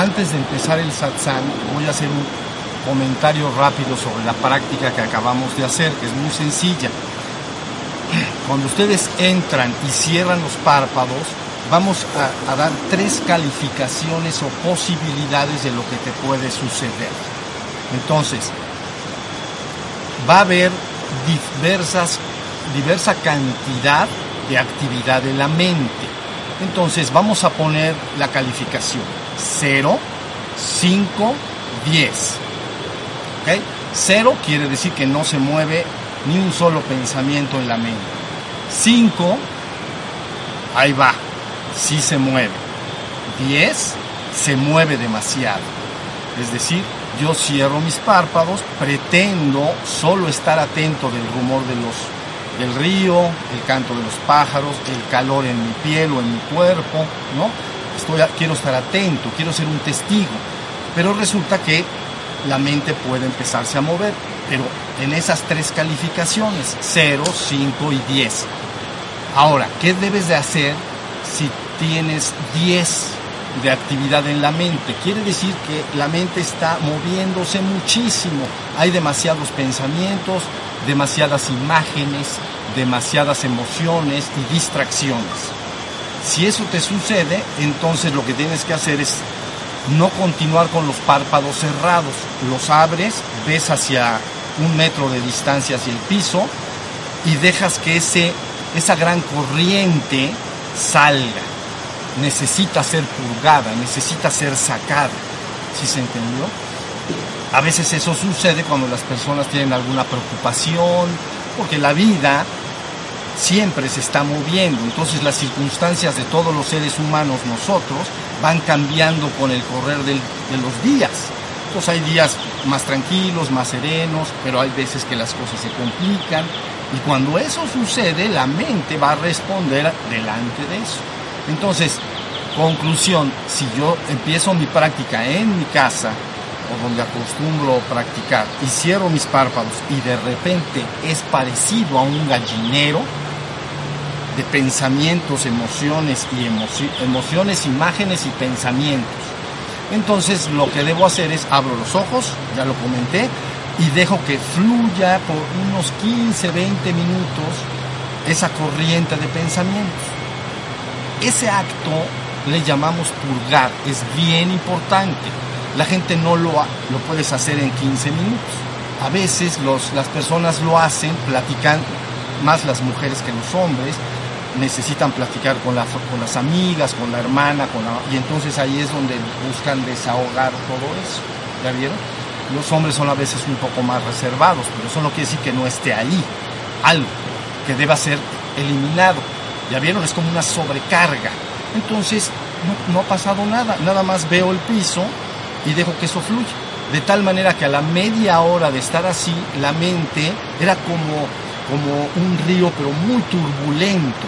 Antes de empezar el satsang, voy a hacer un comentario rápido sobre la práctica que acabamos de hacer, que es muy sencilla. Cuando ustedes entran y cierran los párpados, vamos a, a, dar tres calificaciones o posibilidades de lo que te puede suceder. Entonces, va a haber diversas, diversa cantidad de actividad de la mente. Entonces, vamos a poner la calificación 0, 5, 10. ¿Okay? 0 quiere decir que no se mueve ni un solo pensamiento en la mente. 5, ahí va, sí se mueve. 10, se mueve demasiado. Es decir, yo cierro mis párpados, pretendo solo estar atento del rumor de los, del río, el canto de los pájaros, el calor en mi piel o en mi cuerpo, ¿no? Estoy, quiero estar atento, quiero ser un testigo. Pero resulta que la mente puede empezarse a mover, pero en esas tres calificaciones, 0, 5 y 10. Ahora, ¿qué debes de hacer si tienes 10 de actividad en la mente? Quiere decir que la mente está moviéndose muchísimo. Hay demasiados pensamientos, demasiadas imágenes, demasiadas emociones y distracciones. Si eso te sucede, entonces lo que tienes que hacer es no continuar con los párpados cerrados. Los abres, ves hacia un metro de distancia hacia el piso y dejas que ese, esa gran corriente salga. Necesita ser purgada, necesita ser sacada. ¿Sí se entendió? A veces eso sucede cuando las personas tienen alguna preocupación, porque la vida siempre se está moviendo, entonces las circunstancias de todos los seres humanos, nosotros, van cambiando con el correr del, de los días. Entonces hay días más tranquilos, más serenos, pero hay veces que las cosas se complican y cuando eso sucede, la mente va a responder delante de eso. Entonces, conclusión, si yo empiezo mi práctica en mi casa donde acostumbro practicar y cierro mis párpados y de repente es parecido a un gallinero, de pensamientos, emociones y emoci emociones, imágenes y pensamientos. Entonces lo que debo hacer es abro los ojos, ya lo comenté, y dejo que fluya por unos 15, 20 minutos esa corriente de pensamientos. Ese acto le llamamos purgar, es bien importante. La gente no lo, lo puedes hacer en 15 minutos. A veces los, las personas lo hacen, platican, más las mujeres que los hombres, necesitan platicar con, la, con las amigas, con la hermana, con la, y entonces ahí es donde buscan desahogar todo eso. ¿Ya vieron? Los hombres son a veces un poco más reservados, pero eso no quiere decir que no esté ahí algo que deba ser eliminado. ¿Ya vieron? Es como una sobrecarga. Entonces no, no ha pasado nada, nada más veo el piso y dejo que eso fluya. De tal manera que a la media hora de estar así, la mente era como, como un río, pero muy turbulento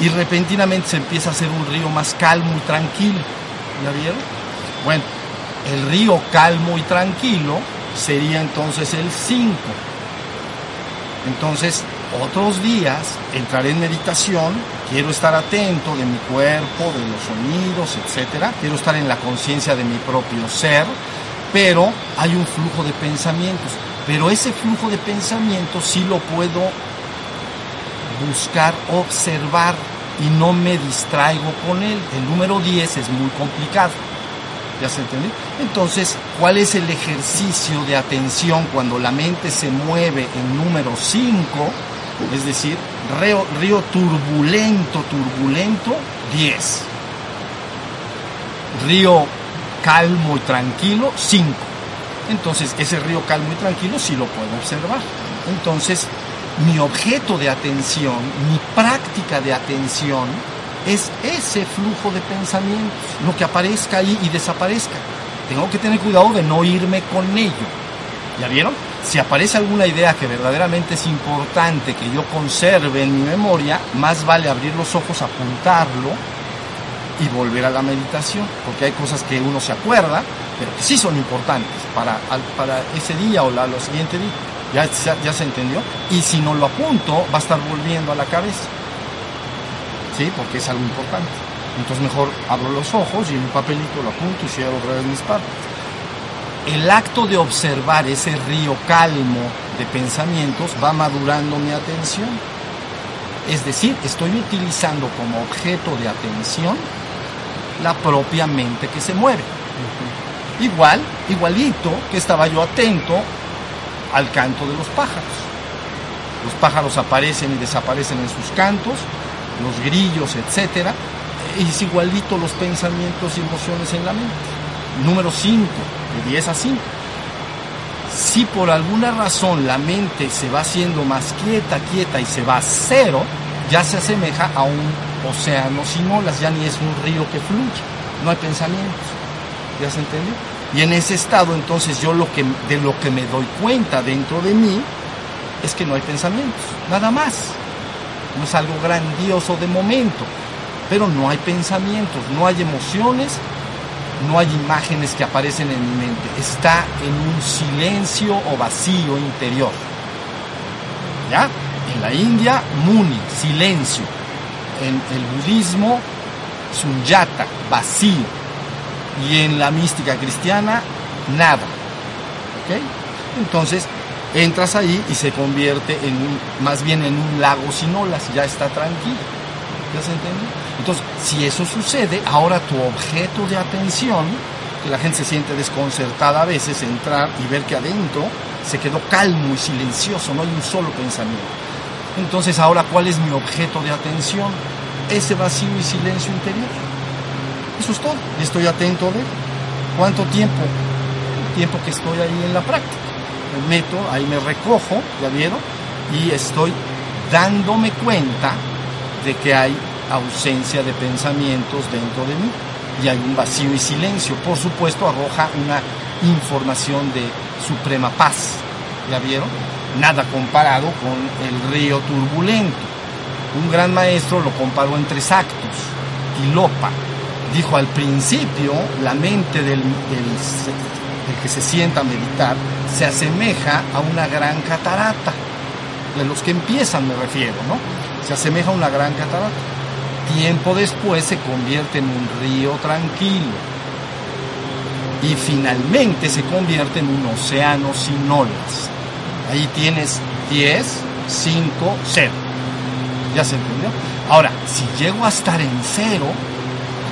y repentinamente se empieza a hacer un río más calmo y tranquilo. ¿Ya vieron? Bueno, el río calmo y tranquilo sería entonces el 5. Entonces, otros días entraré en meditación, quiero estar atento de mi cuerpo, de los sonidos, etcétera, quiero estar en la conciencia de mi propio ser, pero hay un flujo de pensamientos, pero ese flujo de pensamientos sí lo puedo buscar, observar y no me distraigo con él. El número 10 es muy complicado. ¿Ya se entendió? Entonces, ¿cuál es el ejercicio de atención cuando la mente se mueve en número 5? Es decir, río, turbulento, turbulento, 10. Río calmo y tranquilo, 5. Entonces, ese río calmo y tranquilo sí lo puedo observar. Entonces, mi objeto de atención, mi práctica de atención, es ese flujo de pensamientos, lo que aparezca ahí y desaparezca. Tengo que tener cuidado de no irme con ello. ¿Ya vieron? Si aparece alguna idea que verdaderamente es importante que yo conserve en mi memoria, más vale abrir los ojos, apuntarlo y volver a la meditación, porque hay cosas que uno se acuerda, pero que sí son importantes para, para ese día o la, lo siguiente día. ¿Ya, ya, se entendió? Y si no lo apunto, va a estar volviendo a la cabeza. ¿Sí? Porque es algo importante. Entonces mejor abro los ojos y en un papelito lo apunto y cierro otra vez mis. El acto de observar ese río calmo de pensamientos va madurando mi atención. Es decir, estoy utilizando como objeto de atención la propia mente que se mueve. Igual, igualito que estaba yo atento al canto de los pájaros. Los pájaros aparecen y desaparecen en sus cantos, los grillos, etc. Es igualito los pensamientos y emociones en la mente. Número 5, de 10 a 5. Si por alguna razón la mente se va haciendo más quieta, quieta y se va a cero, ya se asemeja a un océano sin olas, ya ni es un río que fluye, no hay pensamientos. ¿Ya se entendió? Y en ese estado entonces yo lo que, de lo que me doy cuenta dentro de mí es que no hay pensamientos, nada más. No es algo grandioso de momento, pero no hay pensamientos, no hay emociones, no hay imágenes que aparecen en mi mente. Está en un silencio o vacío interior. ¿Ya? En la India, muni, silencio. En el budismo, sunyata, vacío. Y en la mística cristiana, nada. ¿Ok? Entonces, entras ahí y se convierte en un, más bien en un lago sin olas, ya está tranquilo. ¿Ya se entiende? Entonces, si eso sucede, ahora tu objeto de atención, que la gente se siente desconcertada a veces, entrar y ver que adentro se quedó calmo y silencioso, no hay un solo pensamiento. Entonces, ahora, ¿cuál es mi objeto de atención? Ese vacío y silencio interior. Eso es todo. Y estoy atento de cuánto tiempo, el tiempo que estoy ahí en la práctica me meto, ahí me recojo, ya vieron, y estoy dándome cuenta de que hay ausencia de pensamientos dentro de mí y hay un vacío y silencio. Por supuesto, arroja una información de suprema paz. ¿Ya vieron? Nada comparado con el río turbulento. Un gran maestro lo comparó en tres actos. Y Lopa dijo al principio, la mente del, del el que se sienta a meditar, se asemeja a una gran catarata. De los que empiezan me refiero, ¿no? Se asemeja a una gran catarata. Tiempo después se convierte en un río tranquilo. Y finalmente se convierte en un océano sin olas. Ahí tienes 10, 5, 0. ¿Ya se entendió? Ahora, si llego a estar en cero,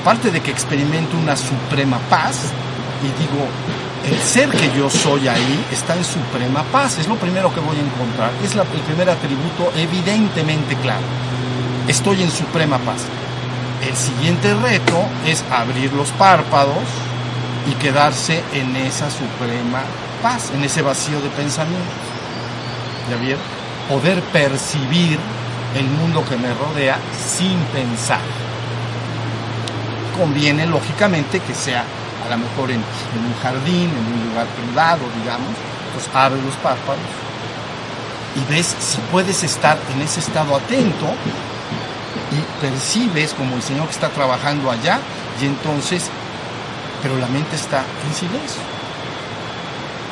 aparte de que experimento una suprema paz, y digo, el ser que yo soy ahí está en suprema paz, es lo primero que voy a encontrar, es el primer atributo evidentemente claro. Estoy en suprema paz. El siguiente reto es abrir los párpados y quedarse en esa suprema paz, en ese vacío de pensamiento. ¿Ya? Poder percibir el mundo que me rodea sin pensar. Conviene lógicamente que sea a lo mejor en, un jardín, en un lugar privado, digamos, pues abre los párpados y ves si puedes estar en ese estado atento y percibes como el Señor que está trabajando allá y entonces, pero la mente está en silencio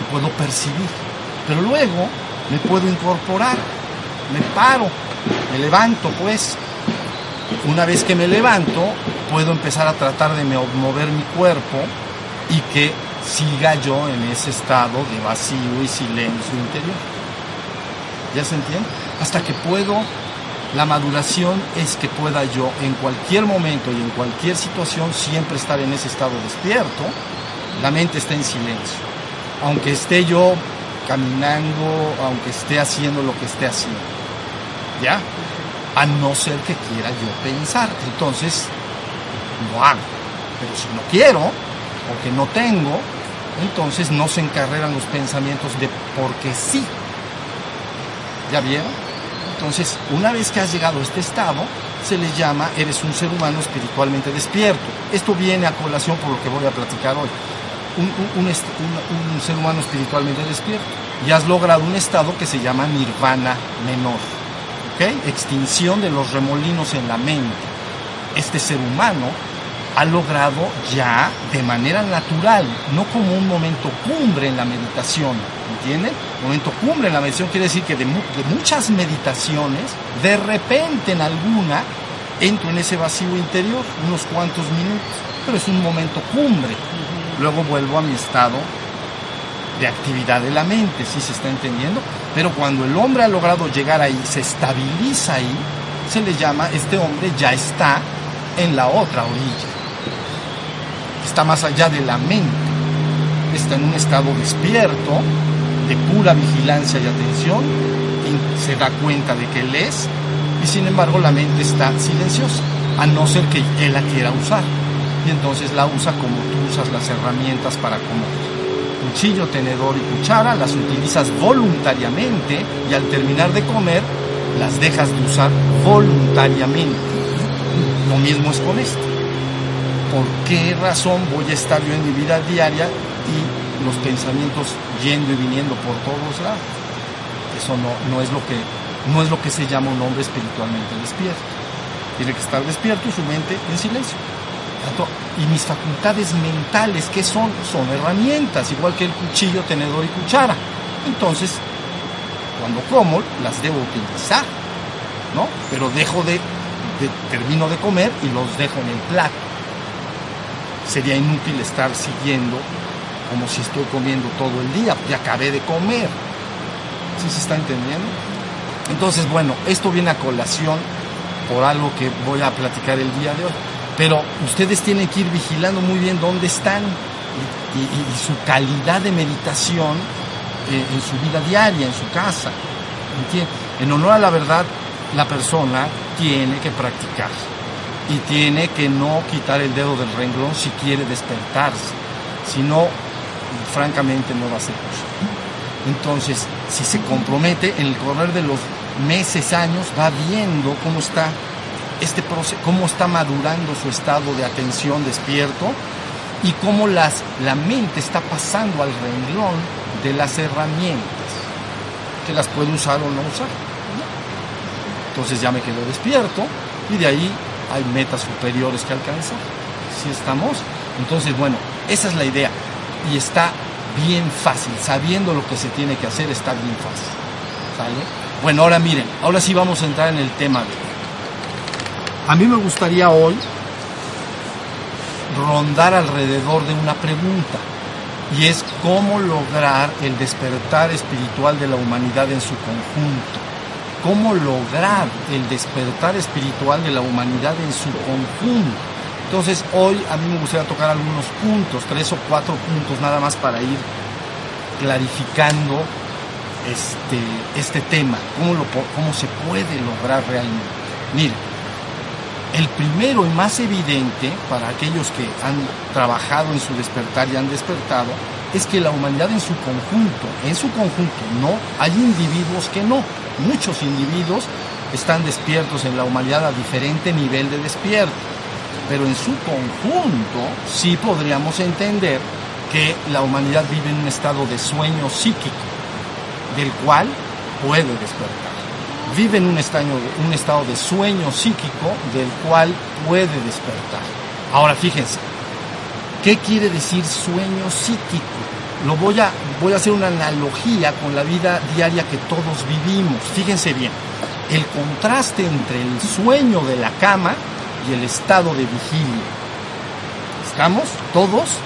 y puedo percibir, pero luego me puedo incorporar, me paro, me levanto pues, una vez que me levanto, puedo empezar a tratar de mover mi cuerpo y que siga yo en ese estado de vacío y silencio interior. ¿Ya se entiende? Hasta que puedo, la maduración es que pueda yo en cualquier momento y en cualquier situación siempre estar en ese estado despierto, la mente está en silencio. Aunque esté yo caminando, aunque esté haciendo lo que esté haciendo. ¿Ya? A no ser que quiera yo pensar. Entonces, lo hago. Pero si no quiero, o que no tengo, entonces no se encarreran los pensamientos de porque sí. ¿Ya vieron? Entonces, una vez que has llegado a este estado, se le llama eres un ser humano espiritualmente despierto. Esto viene a colación por lo que voy a platicar hoy. Un, un, ser humano espiritualmente despierto. Y has logrado un estado que se llama nirvana menor. ¿Ok? Extinción de los remolinos en la mente. Este ser humano ha logrado ya de manera natural, no como un momento cumbre en la meditación, ¿entienden? Momento cumbre en la meditación quiere decir que de, muchas meditaciones, de repente en alguna, entro en ese vacío interior unos cuantos minutos, pero es un momento cumbre. Luego vuelvo a mi estado de actividad de la mente, si se está entendiendo. Pero cuando el hombre ha logrado llegar ahí, se estabiliza ahí, se le llama, este hombre ya está en la otra orilla. Está más allá de la mente. Está en un estado despierto, de pura vigilancia y atención, y se da cuenta de que él es, y sin embargo la mente está silenciosa, a no ser que él la quiera usar. Y entonces la usa como tú usas las herramientas para comer cuchillo, tenedor y cuchara, las utilizas voluntariamente y al terminar de comer las dejas de usar voluntariamente. Lo mismo es con esto. ¿Por qué razón voy a estar yo en mi vida diaria y los pensamientos yendo y viniendo por todos lados? Eso no, no, es lo que, no es lo que se llama un hombre espiritualmente despierto. Tiene que estar despierto su mente en silencio y mis facultades mentales, ¿qué son? Son herramientas, igual que el cuchillo, tenedor y cuchara. Entonces, cuando como, las debo utilizar, ¿no? Pero dejo de, termino de comer y los dejo en el plato. Sería inútil estar siguiendo como si estoy comiendo todo el día, ya acabé de comer. ¿Sí se está entendiendo? Entonces, bueno, esto viene a colación por algo que voy a platicar el día de hoy. Pero ustedes tienen que ir vigilando muy bien dónde están y, su calidad de meditación eh, en su vida diaria, en su casa. En honor a la verdad, la persona tiene que practicar y tiene que no quitar el dedo del renglón si quiere despertarse. Si no, francamente no va a ser posible. Entonces, si se compromete en el correr de los meses, años, va viendo cómo está este proceso, cómo está madurando su estado de atención despierto y cómo las, la mente está pasando al renglón de las herramientas, que las puede usar o no usar. Entonces ya me quedo despierto y de ahí hay metas superiores que alcanzar. Si estamos, entonces bueno, esa es la idea y está bien fácil, sabiendo lo que se tiene que hacer está bien fácil. Bueno, ahora miren, ahora sí vamos a entrar en el tema a mí me gustaría hoy rondar alrededor de una pregunta y es cómo lograr el despertar espiritual de la humanidad en su conjunto. ¿Cómo lograr el despertar espiritual de la humanidad en su conjunto? Entonces hoy a mí me gustaría tocar algunos puntos, tres o cuatro puntos nada más para ir clarificando este, este tema, cómo, cómo se puede lograr realmente. Miren, el primero y más evidente para aquellos que han trabajado en su despertar y han despertado es que la humanidad en su conjunto, en su conjunto, no, hay individuos que no, muchos individuos están despiertos en la humanidad a diferente nivel de despierto, pero en su conjunto sí podríamos entender que la humanidad vive en un estado de sueño psíquico, del cual puede despertar. Vive en un un estado de sueño psíquico del cual puede despertar. Ahora fíjense, ¿qué quiere decir sueño psíquico? Lo voy a, voy a hacer una analogía con la vida diaria que todos vivimos. Fíjense bien, el contraste entre el sueño de la cama y el estado de vigilia. ¿Estamos? ¿Todos?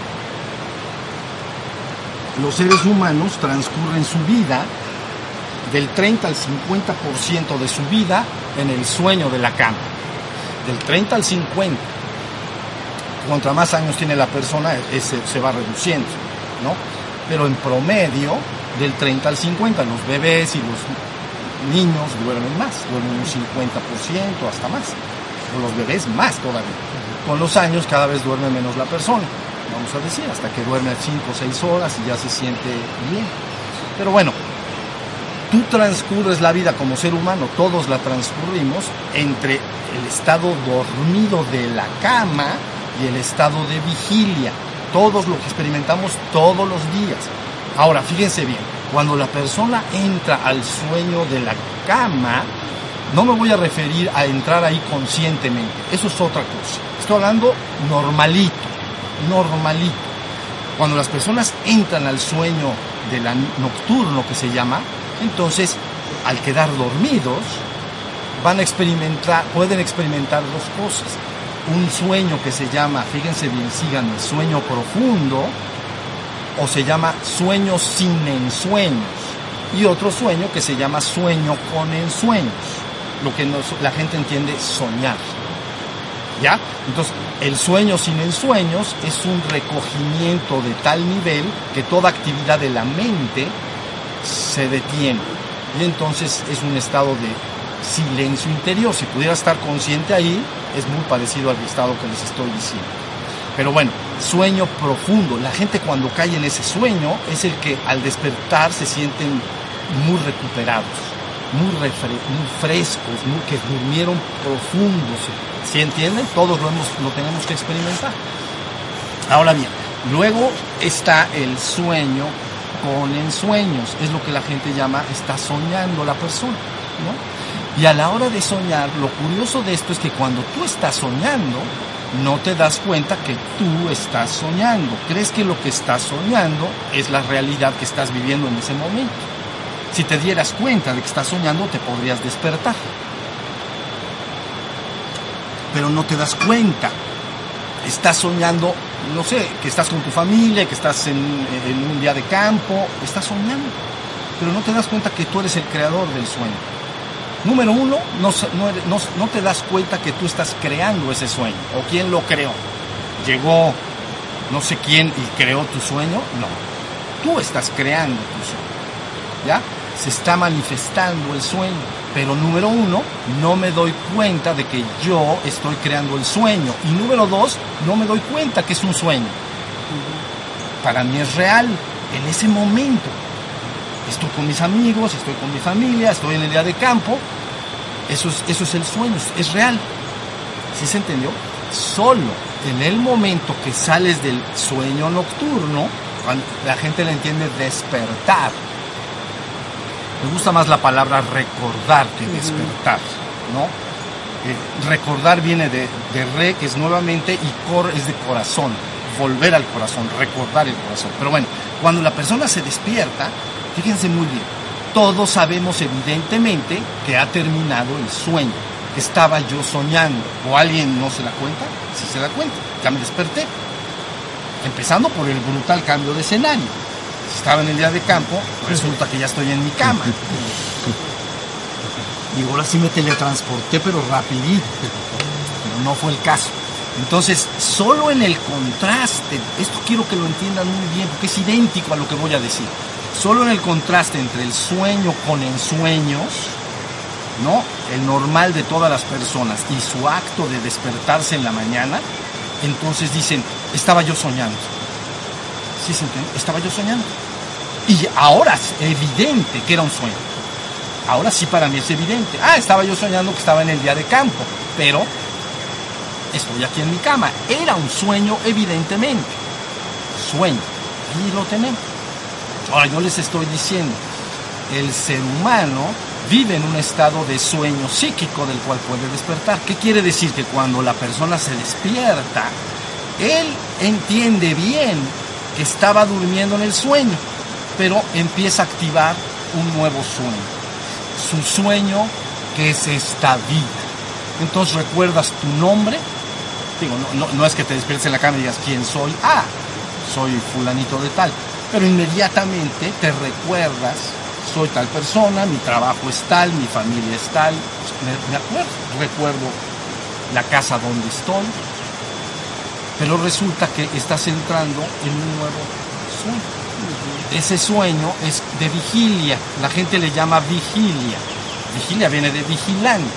Los seres humanos transcurren su vida del 30 al 50% de su vida en el sueño de la cama. Del 30 al 50. Contra más años tiene la persona, ese se va reduciendo, ¿no? Pero en promedio, del 30 al 50, los bebés y los niños duermen más, duermen un 50% hasta más. O los bebés más todavía. Con los años cada vez duerme menos la persona, vamos a decir, hasta que duerme 5 o 6 horas y ya se siente bien. Pero bueno, tú transcurres la vida como ser humano, todos la transcurrimos entre el estado dormido de la cama y el estado de vigilia. Todos lo que experimentamos todos los días. Ahora, fíjense bien, cuando la persona entra al sueño de la cama, no me voy a referir a entrar ahí conscientemente, eso es otra cosa. Estoy hablando normalito, normalito. Cuando las personas entran al sueño de la nocturno que se llama, entonces, al quedar dormidos, van a experimentar, pueden experimentar dos cosas. Un sueño que se llama, fíjense bien, sigan el sueño profundo, o se llama sueño sin ensueños, y otro sueño que se llama sueño con ensueños, lo que la gente entiende soñar. ¿Ya? Entonces, el sueño sin ensueños es un recogimiento de tal nivel que toda actividad de la mente se detiene. Y entonces es un estado de silencio interior. Si pudiera estar consciente ahí, es muy parecido al estado que les estoy diciendo. Pero bueno, sueño profundo. La gente cuando cae en ese sueño es el que al despertar se sienten muy recuperados, muy, frescos, que durmieron profundos. ¿Sí entienden? Todos lo, hemos, lo tenemos que experimentar. Ahora bien, luego está el sueño con ensueños. Es lo que la gente llama está soñando la persona. ¿no? Y a la hora de soñar, lo curioso de esto es que cuando tú estás soñando, no te das cuenta que tú estás soñando. Crees que lo que estás soñando es la realidad que estás viviendo en ese momento. Si te dieras cuenta de que estás soñando, te podrías despertar. Pero no te das cuenta. Estás soñando, no sé, que estás con tu familia, que estás en, un día de campo, estás soñando. Pero no te das cuenta que tú eres el creador del sueño. Número uno, no, no, te das cuenta que tú estás creando ese sueño. ¿O quién lo creó? Llegó no sé quién y creó tu sueño. No, tú estás creando tu sueño. ¿Ya? Se está manifestando el sueño. Pero número uno, no me doy cuenta de que yo estoy creando el sueño. Y número dos, no me doy cuenta que es un sueño. Para mí es real en ese momento estoy con mis amigos, estoy con mi familia, estoy en el día de campo. Eso es, eso es el sueño, es real. ¿Sí se entendió? Solo en el momento que sales del sueño nocturno, la gente le entiende despertar. Me gusta más la palabra recordar que despertar, ¿no? Eh, recordar viene de, de, re, que es nuevamente, y cor es de corazón, volver al corazón, recordar el corazón. Pero bueno, cuando la persona se despierta, Fíjense muy bien, todos sabemos evidentemente que ha terminado el sueño. Estaba yo soñando. ¿O alguien no se da cuenta? Si se da cuenta, ya me desperté. Empezando por el brutal cambio de escenario. Si estaba en el día de campo, resulta que ya estoy en mi cama. Y ahora sí me teletransporté, pero rapidito. Pero no fue el caso. Entonces, solo en el contraste, esto quiero que lo entiendan muy bien, porque es idéntico a lo que voy a decir. Solo en el contraste entre el sueño con ensueños, ¿no? El normal de todas las personas y su acto de despertarse en la mañana, entonces dicen, estaba yo soñando. ¿Sí se entiende? Estaba yo soñando. Y ahora es evidente que era un sueño. Ahora sí para mí es evidente. Ah, estaba yo soñando que estaba en el día de campo, pero estoy aquí en mi cama. Era un sueño, evidentemente. Sueño. Y lo tenemos. Ahora yo les estoy diciendo, el ser humano vive en un estado de sueño psíquico del cual puede despertar. ¿Qué quiere decir? Que cuando la persona se despierta, él entiende bien que estaba durmiendo en el sueño, pero empieza a activar un nuevo sueño. Su sueño que es esta vida. Entonces recuerdas tu nombre. Digo, no, es que te despiertes en la cama y digas quién soy. Ah, soy fulanito de tal pero inmediatamente te recuerdas, soy tal persona, mi trabajo es tal, mi familia es tal, me, acuerdo, recuerdo la casa donde estoy, pero resulta que estás entrando en un nuevo sueño. Ese sueño es de vigilia, la gente le llama vigilia. Vigilia viene de vigilante,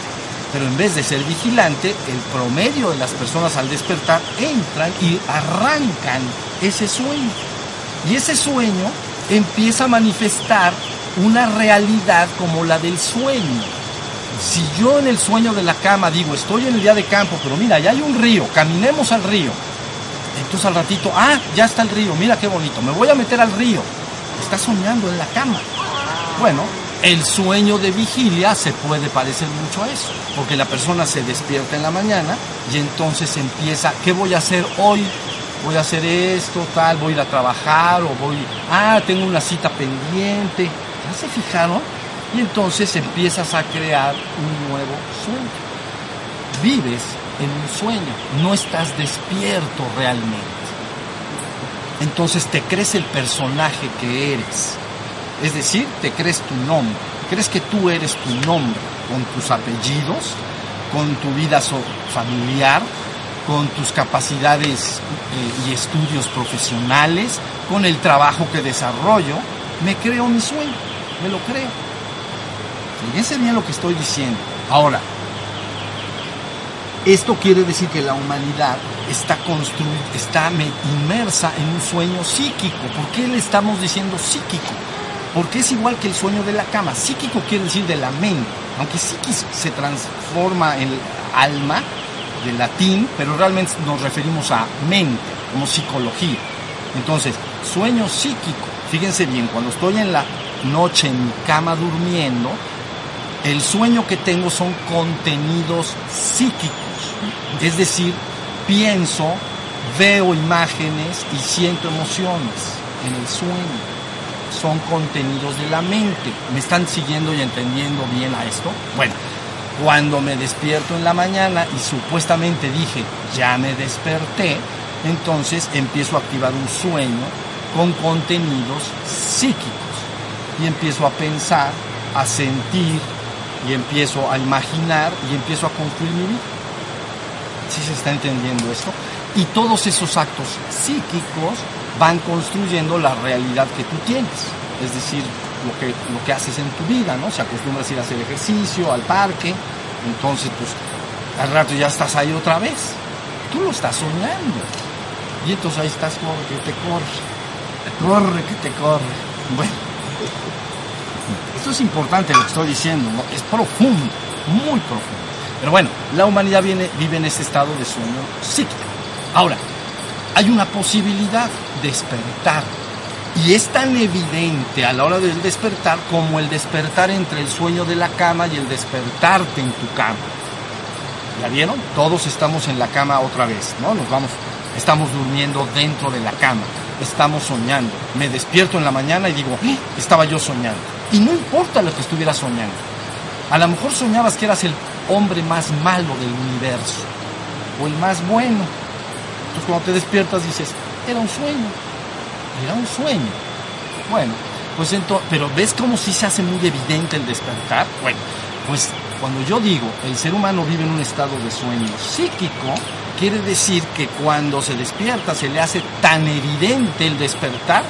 pero en vez de ser vigilante, el promedio de las personas al despertar entran y arrancan ese sueño. Y ese sueño empieza a manifestar una realidad como la del sueño. Si yo en el sueño de la cama digo, estoy en el día de campo, pero mira, ya hay un río, caminemos al río. Entonces al ratito, ah, ya está el río, mira qué bonito, me voy a meter al río. Está soñando en la cama. Bueno, el sueño de vigilia se puede parecer mucho a eso, porque la persona se despierta en la mañana y entonces empieza, ¿qué voy a hacer hoy? Voy a hacer esto, tal, voy a ir a trabajar o voy, ah, tengo una cita pendiente. ¿Ya se fijaron? Y entonces empiezas a crear un nuevo sueño. Vives en un sueño, no estás despierto realmente. Entonces te crees el personaje que eres. Es decir, te crees tu nombre. Crees que tú eres tu nombre, con tus apellidos, con tu vida familiar, con tus capacidades eh, y estudios profesionales, con el trabajo que desarrollo, me creo mi sueño, me lo creo. Fíjense bien lo que estoy diciendo. Ahora, esto quiere decir que la humanidad está está inmersa en un sueño psíquico. ¿Por qué le estamos diciendo psíquico? Porque es igual que el sueño de la cama. Psíquico quiere decir de la mente, aunque psiquis se transforma en alma, de latín, pero realmente nos referimos a mente, como psicología. Entonces, sueño psíquico. Fíjense bien, cuando estoy en la noche en mi cama durmiendo, el sueño que tengo son contenidos psíquicos. Es decir, pienso, veo imágenes y siento emociones en el sueño. Son contenidos de la mente. ¿Me están siguiendo y entendiendo bien a esto? Bueno, cuando me despierto en la mañana y supuestamente dije, ya me desperté, entonces empiezo a activar un sueño con contenidos psíquicos y empiezo a pensar, a sentir y empiezo a imaginar y empiezo a construir mi vida. ¿Sí se está entendiendo esto? Y todos esos actos psíquicos van construyendo la realidad que tú tienes. Es decir, lo que, lo que haces en tu vida, ¿no? Si acostumbras a ir a hacer ejercicio, al parque, entonces pues al rato ya estás ahí otra vez. Tú lo estás soñando. Y entonces ahí estás, corre, que te corre. Corre, que te corre. Bueno, esto es importante lo que estoy diciendo, ¿no? es profundo, muy profundo. Pero bueno, la humanidad vive en ese estado de sueño psíquico. Ahora, hay una posibilidad, de despertar. Y es tan evidente a la hora del despertar como el despertar entre el sueño de la cama y el despertarte en tu cama. ¿Ya vieron? Todos estamos en la cama otra vez, ¿no? Nos vamos, estamos durmiendo dentro de la cama, estamos soñando. Me despierto en la mañana y digo, ¡Eh! estaba yo soñando. Y no importa lo que estuviera soñando. A lo mejor soñabas que eras el hombre más malo del universo o el más bueno. Entonces cuando te despiertas dices, era un sueño, era un sueño. Bueno, pues entonces, pero ¿ves cómo sí se hace muy evidente el despertar? Bueno, pues cuando yo digo el ser humano vive en un estado de sueño psíquico, quiere decir que cuando se despierta se le hace tan evidente el despertar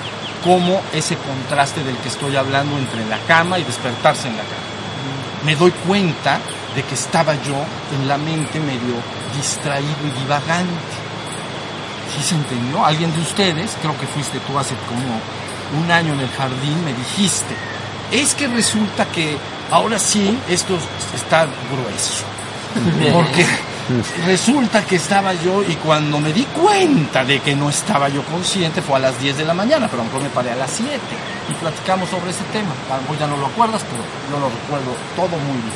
como ese contraste del que estoy hablando entre la cama y despertarse en la cama. Me doy cuenta de que estaba yo en la mente medio distraído y divagante. ¿Sí se entendió? Alguien de ustedes, creo que fuiste tú hace como un año en el jardín, me dijiste, es que resulta que ahora sí esto está grueso. Porque resulta que estaba yo y cuando me di cuenta de que no estaba yo consciente fue a las 10 de la mañana, pero a lo mejor me paré a las 7 y platicamos sobre ese tema. A lo mejor ya no lo acuerdas, pero yo lo recuerdo todo muy bien.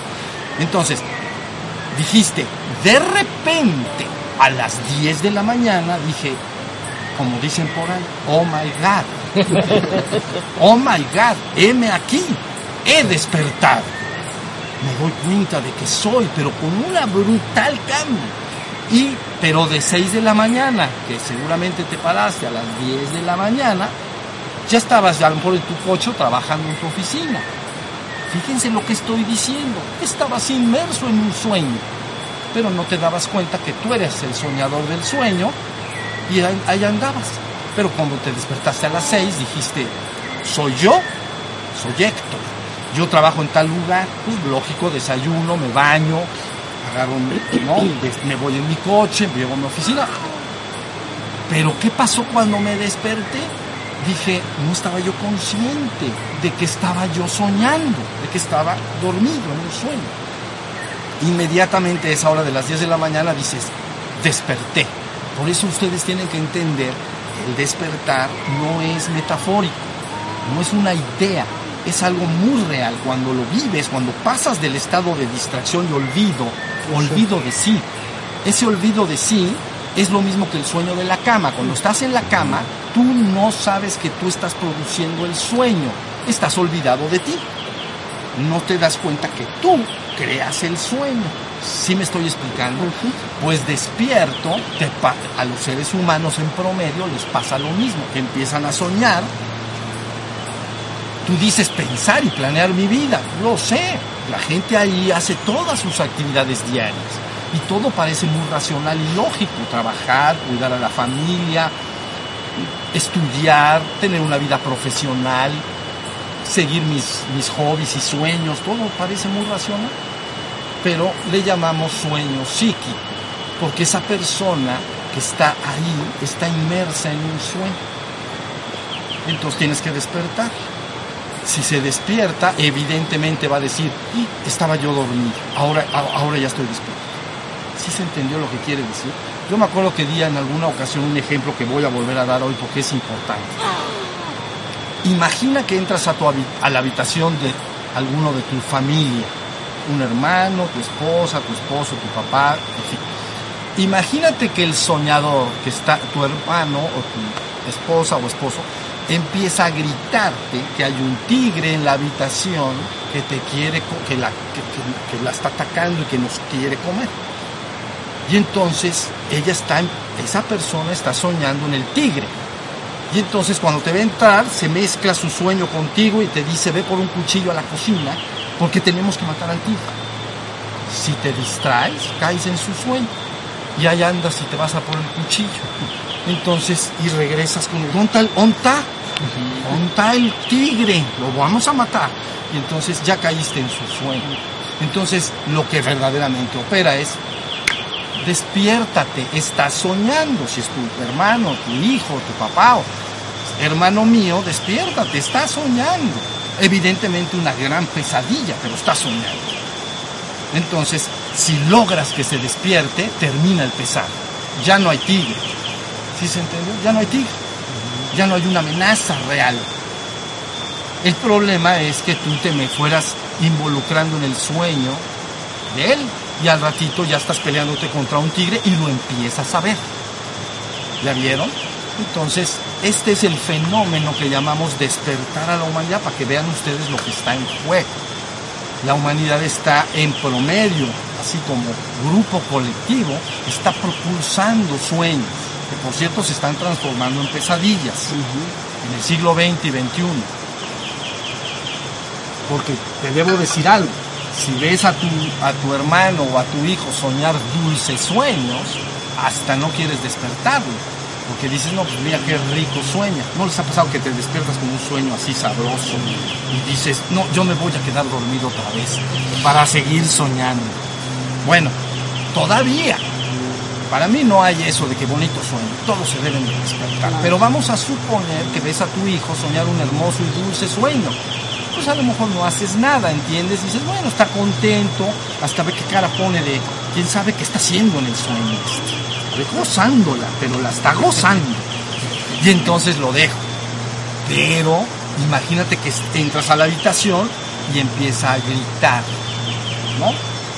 Entonces, dijiste, de repente, a las 10 de la mañana, dije, como dicen por ahí, oh my God, oh my God, heme aquí, he despertado. Me doy cuenta de que soy, pero con una brutal cambio. Y, pero de 6 de la mañana, que seguramente te paraste a las 10 de la mañana, ya estabas a lo mejor en tu coche trabajando en tu oficina. Fíjense lo que estoy diciendo. Estabas inmerso en un sueño, pero no te dabas cuenta que tú eres el soñador del sueño y ahí, andabas. Pero cuando te despertaste a las seis dijiste, soy yo, soy Héctor. Yo trabajo en tal lugar, pues lógico, desayuno, me baño, agarro, ¿no? me voy en mi coche, me llevo a mi oficina. Pero ¿qué pasó cuando me desperté? dije, no estaba yo consciente de que estaba yo soñando, de que estaba dormido en un sueño. Inmediatamente a esa hora de las 10 de la mañana dices, desperté. Por eso ustedes tienen que entender que el despertar no es metafórico, no es una idea, es algo muy real. Cuando lo vives, cuando pasas del estado de distracción y olvido, olvido de sí, ese olvido de sí es lo mismo que el sueño de la cama. Cuando estás en la cama, tú no sabes que tú estás produciendo el sueño, estás olvidado de ti. no te das cuenta que tú creas el sueño. ¿Sí me estoy explicando? Pues despierto, te a los seres humanos en promedio les pasa lo mismo, que empiezan a soñar. Tú dices pensar y planear mi vida, lo sé. La gente ahí hace todas sus actividades diarias y todo parece muy racional y lógico. Trabajar, cuidar a la familia, estudiar, tener una vida profesional, seguir mis, mis hobbies y sueños, todo parece muy racional. Pero le llamamos sueño psíquico, porque esa persona que está ahí está inmersa en un sueño. Entonces tienes que despertar. Si se despierta, evidentemente va a decir, estaba yo dormido, ahora, ahora ya estoy despierto. ¿Sí se entendió lo que quiere decir? Yo me acuerdo que di en alguna ocasión un ejemplo que voy a volver a dar hoy porque es importante. Imagina que entras a, tu, a la habitación de alguno de tu familia, un hermano, tu esposa, tu esposo, tu papá, en fin. Imagínate que el soñador, que está tu hermano o tu esposa o esposo, empieza a gritarte que hay un tigre en la habitación que te quiere, que la, que, la está atacando y que nos quiere comer. Y entonces ella está, esa persona está soñando en el tigre. Y entonces cuando te ve entrar, se mezcla su sueño contigo y te dice, ve por un cuchillo a la cocina porque tenemos que matar al tigre. Si te distraes, caes en su sueño. Y ahí andas y te vas a por el cuchillo. Entonces, y regresas con el, ¿dónde está el, el tigre? Lo vamos a matar. Y entonces ya caíste en su sueño. Entonces, lo que verdaderamente opera es despiértate, estás soñando, si es tu hermano, tu hijo, tu papá, o hermano mío, despiértate, estás soñando. Evidentemente una gran pesadilla, pero estás soñando. Entonces, si logras que se despierte, termina el pesar. Ya no hay tigre. ¿Sí se entendió? Ya no hay tigre. Ya no hay una amenaza real. El problema es que tú te me fueras involucrando en el sueño de él y al ratito ya estás peleándote contra un tigre y lo empiezas a ver. ¿Ya vieron? Entonces, este es el fenómeno que llamamos despertar a la humanidad para que vean ustedes lo que está en juego. La humanidad está en promedio, así como grupo colectivo, está propulsando sueños, que por cierto se están transformando en pesadillas en el siglo XX y XXI. Porque te debo decir algo, si ves a tu, a tu hermano o a tu hijo soñar dulces sueños, hasta no quieres despertarlo. Porque dices, no, pues mira qué rico sueña. ¿No les ha pasado que te despiertas con un sueño así sabroso y dices, no, yo me voy a quedar dormido otra vez para seguir soñando? Bueno, todavía. Para mí no hay eso de que bonito sueño, todos se deben de despertar. Pero vamos a suponer que ves a tu hijo soñar un hermoso y dulce sueño pues a lo mejor no haces nada, ¿entiendes? dices, bueno, está contento, hasta ve qué cara pone de, quién sabe qué está haciendo en el sueño este. Gozándola, pero la está gozando. Y entonces lo dejo. Pero imagínate que entras a la habitación y empieza a gritar, ¿no?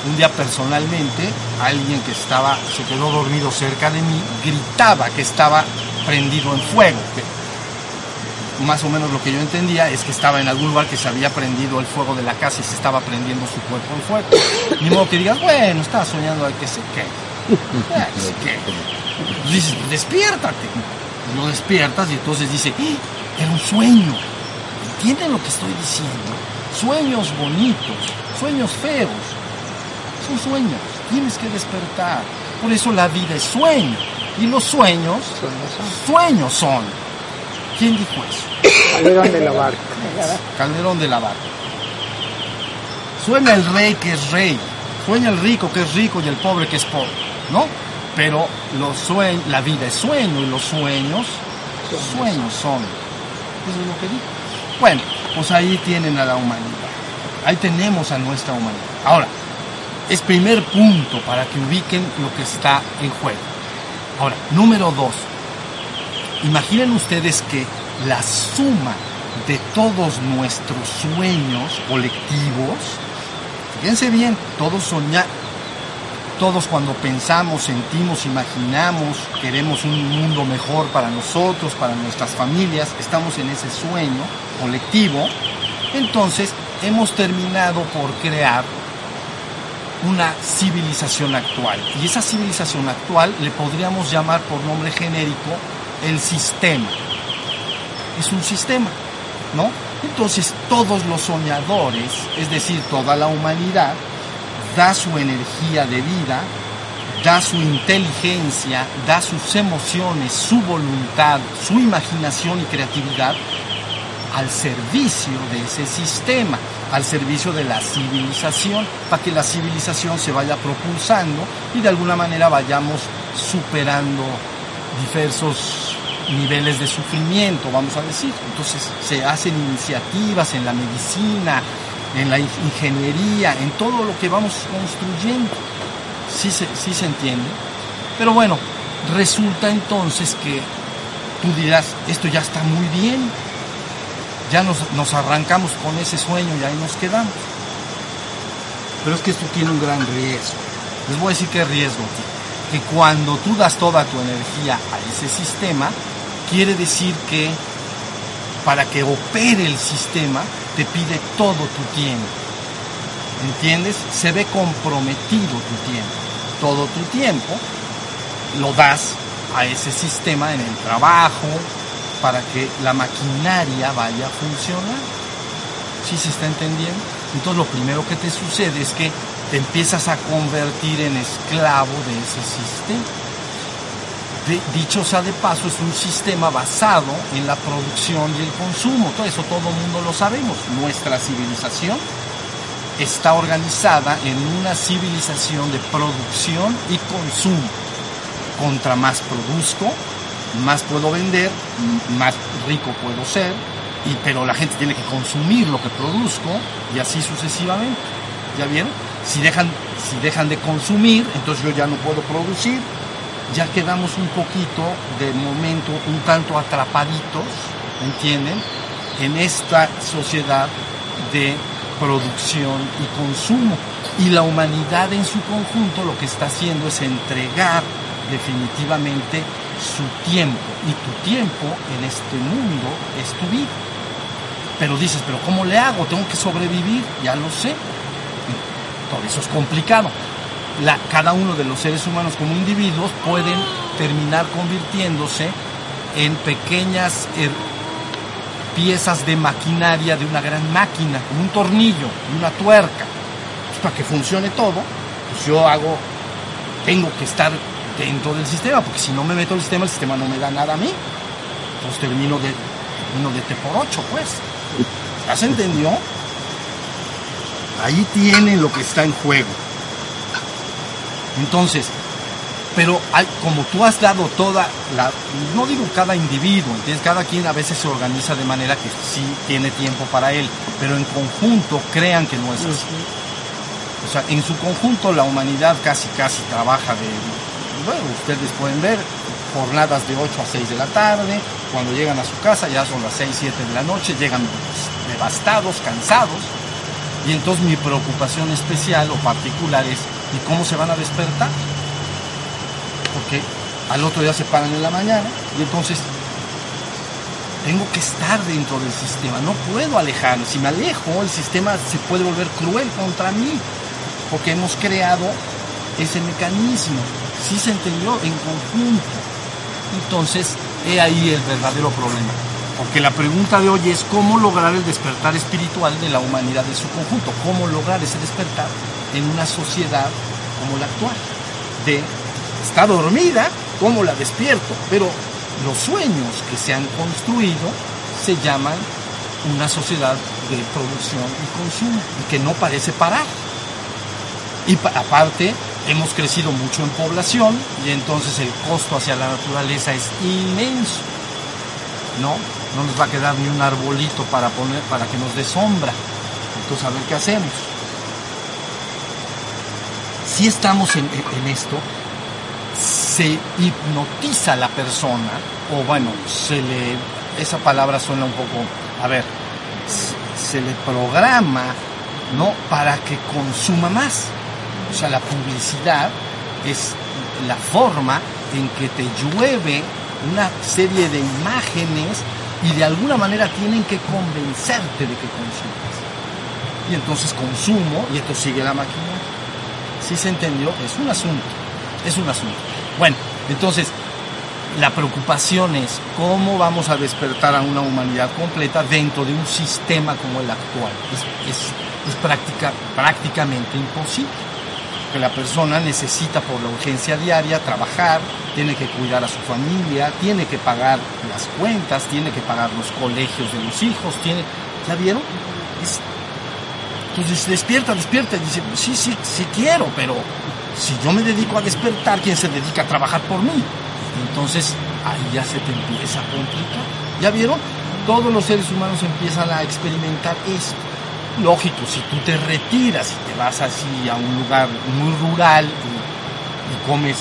Un día personalmente, alguien que estaba, se quedó dormido cerca de mí, gritaba que estaba prendido en fuego, más o menos lo que yo entendía es que estaba en algún lugar que se había prendido el fuego de la casa y se estaba prendiendo su cuerpo en fuego. Ni modo que digas, bueno, estaba soñando al que se quede. Dices, despiértate. Lo despiertas y entonces dice, ¡Ah! era un sueño. ¿Entienden lo que estoy diciendo? Sueños bonitos, sueños feos. Son sueños. Tienes que despertar. Por eso la vida es sueño. Y los sueños, sueños son. ¿Quién dijo eso? Calderón de la Barca. Calderón de la Barca. Suena el rey que es rey, sueña el rico que es rico y el pobre que es pobre, ¿no? Pero los sueños, la vida es sueño y los sueños, sueños son. Eso es lo que dijo. Bueno, pues ahí tienen a la humanidad. Ahí tenemos a nuestra humanidad. Ahora, es primer punto para que ubiquen lo que está en juego. Ahora, número dos, Imaginen ustedes que la suma de todos nuestros sueños colectivos, fíjense bien, todos soñar, todos cuando pensamos, sentimos, imaginamos, queremos un mundo mejor para nosotros, para nuestras familias, estamos en ese sueño colectivo, entonces hemos terminado por crear una civilización actual. Y esa civilización actual le podríamos llamar por nombre genérico el sistema. Es un sistema, ¿no? Entonces todos los soñadores, es decir, toda la humanidad, da su energía de vida, da su inteligencia, da sus emociones, su voluntad, su imaginación y creatividad al servicio de ese sistema, al servicio de la civilización, para que la civilización se vaya propulsando y de alguna manera vayamos superando diversos niveles de sufrimiento, vamos a decir. Entonces se hacen iniciativas en la medicina, en la ingeniería, en todo lo que vamos construyendo. Sí se, sí se entiende. Pero bueno, resulta entonces que tú dirás, esto ya está muy bien, ya nos, nos arrancamos con ese sueño y ahí nos quedamos. Pero es que esto tiene un gran riesgo. Les voy a decir qué riesgo Que cuando tú das toda tu energía a ese sistema, quiere decir que para que opere el sistema te pide todo tu tiempo. ¿Entiendes? Se ve comprometido tu tiempo. Todo tu tiempo lo das a ese sistema en el trabajo, para que la maquinaria vaya a funcionar. ¿Sí se está entendiendo? Entonces lo primero que te sucede es que te empiezas a convertir en esclavo de ese sistema. Dicho sea de paso, es un sistema basado en la producción y el consumo. Todo eso todo el mundo lo sabemos. Nuestra civilización está organizada en una civilización de producción y consumo. Contra más produzco, más puedo vender, más rico puedo ser, y, pero la gente tiene que consumir lo que produzco y así sucesivamente. ¿Ya vieron? Si dejan, si dejan de consumir, entonces yo ya no puedo producir, ya quedamos un poquito de momento un tanto atrapaditos, ¿entienden? En esta sociedad de producción y consumo. Y la humanidad en su conjunto lo que está haciendo es entregar definitivamente su tiempo y tu tiempo en este mundo es tu vida. Pero dices, pero ¿cómo le hago? Tengo que sobrevivir, ya lo sé. Todo eso es complicado. Cada uno de los seres humanos como individuos pueden terminar convirtiéndose en pequeñas er, piezas de maquinaria de una gran máquina, como un tornillo una tuerca. Pues para que funcione todo, pues yo hago, tengo que estar dentro del sistema, porque si no me meto el sistema, el sistema no me da nada a mí. Entonces termino de, termino de T por 8, pues. ¿Ya se entendió? Ahí tienen lo que está en juego. Entonces, pero hay, como tú has dado toda la, no digo cada individuo, ¿entiendes? cada quien a veces se organiza de manera que sí tiene tiempo para él, pero en conjunto crean que no es así. O sea, en su conjunto la humanidad casi casi trabaja de bueno, ustedes pueden ver jornadas de 8 a 6 de la tarde, cuando llegan a su casa ya son las 6, 7 de la noche, llegan devastados, cansados, y entonces mi preocupación especial o particular es, ¿y cómo se van a despertar? Porque al otro día se paran en la mañana y entonces tengo que estar dentro del sistema, no puedo alejarme, si me alejo el sistema se puede volver cruel contra mí, porque hemos creado ese mecanismo sí se entendió en conjunto. Entonces, he ahí el verdadero problema. Porque la pregunta de hoy es cómo lograr el despertar espiritual de la humanidad en su conjunto, cómo lograr ese despertar en una sociedad como la actual, de está dormida, cómo la despierto, pero los sueños que se han construido se llaman una sociedad de producción y consumo y que no parece parar. Y aparte, hemos crecido mucho en población y entonces el costo hacia la naturaleza es inmenso. ¿No? No nos va a quedar ni un arbolito para poner para que nos dé sombra. Entonces a ver qué hacemos. Si estamos en, esto, se hipnotiza la persona, o bueno, se le, esa palabra suena un poco, a ver, se le programa, ¿no? Para que consuma más. O sea, la publicidad es la forma en que te llueve una serie de imágenes y de alguna manera tienen que convencerte de que consumas. y entonces consumo y esto sigue la máquina. ¿Sí se entendió? Es un asunto, es un asunto. Bueno, entonces la preocupación es cómo vamos a despertar a una humanidad completa dentro de un sistema como el actual. Es, práctica, prácticamente imposible. Que la persona necesita por la urgencia diaria trabajar, tiene que cuidar a su familia, tiene que pagar las cuentas, tiene que pagar los colegios de los hijos, tiene, ¿ya vieron? Entonces despierta, despierta y dice, sí, sí, sí quiero, pero si yo me dedico a despertar, ¿quién se dedica a trabajar por mí? Entonces ahí ya se te empieza a complicar. ¿Ya vieron? Todos los seres humanos empiezan a experimentar esto. Lógico, si tú te retiras y te vas así a un lugar muy rural y, comes,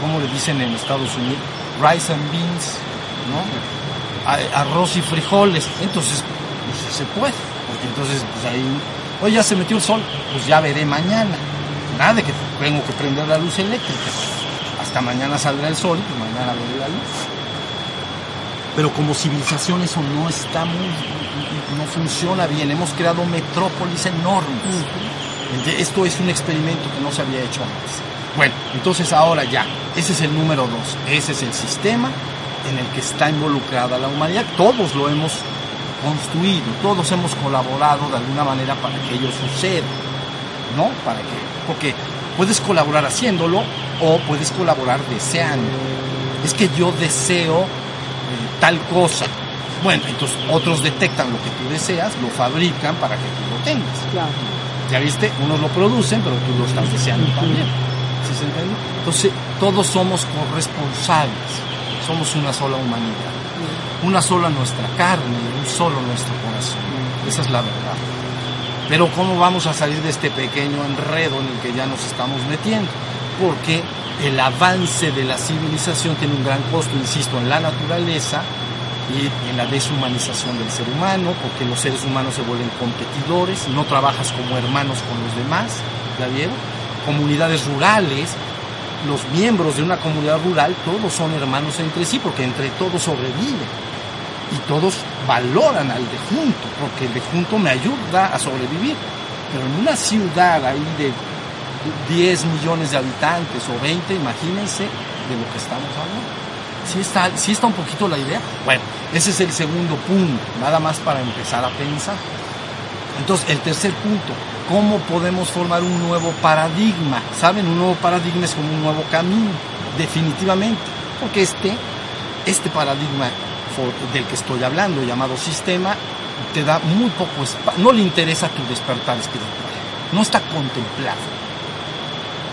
¿cómo le dicen en Estados Unidos? Rice and beans, ¿no? Arroz y frijoles. Entonces, pues se puede. Porque entonces, pues ahí, hoy ya se metió el sol, pues ya veré mañana. Nada de que tengo que prender la luz eléctrica hasta mañana saldrá el sol, pues mañana veré la luz. Pero como civilización eso no está muy, no funciona bien. Hemos creado metrópolis enormes. Esto es un experimento que no se había hecho antes. Bueno, entonces ahora ya, ese es el número dos, ese es el sistema en el que está involucrada la humanidad. Todos lo hemos construido, todos hemos colaborado de alguna manera para que ello suceda, ¿no? Para que, porque puedes colaborar haciéndolo o puedes colaborar deseando. Es que yo deseo eh, tal cosa. Bueno, entonces otros detectan lo que tú deseas, lo fabrican para que tú lo tengas. Claro. Ya viste, unos lo producen, pero tú lo estás deseando también. ¿Sí se entiende? Entonces, todos somos corresponsables. Somos una sola humanidad. Una sola nuestra carne, un solo nuestro corazón. Esa es la verdad. Pero ¿cómo vamos a salir de este pequeño enredo en el que ya nos estamos metiendo? Porque el avance de la civilización tiene un gran costo, insisto, en la naturaleza y en la deshumanización del ser humano, porque los seres humanos se vuelven competidores, no trabajas como hermanos con los demás, ¿la vieron? Comunidades rurales, los miembros de una comunidad rural, todos son hermanos entre sí, porque entre todos sobreviven y todos valoran al de junto, porque el de junto me ayuda a sobrevivir. Pero en una ciudad ahí de 10 millones de habitantes o 20, imagínense de lo que estamos hablando. ¿Sí está, ¿Sí está un poquito la idea? Bueno, ese es el segundo punto, nada más para empezar a pensar. Entonces, el tercer punto, ¿cómo podemos formar un nuevo paradigma? ¿Saben? Un nuevo paradigma es como un nuevo camino, definitivamente, porque este, este paradigma del que estoy hablando, llamado sistema, te da muy poco espacio, no le interesa tu despertar espiritual, no está contemplado.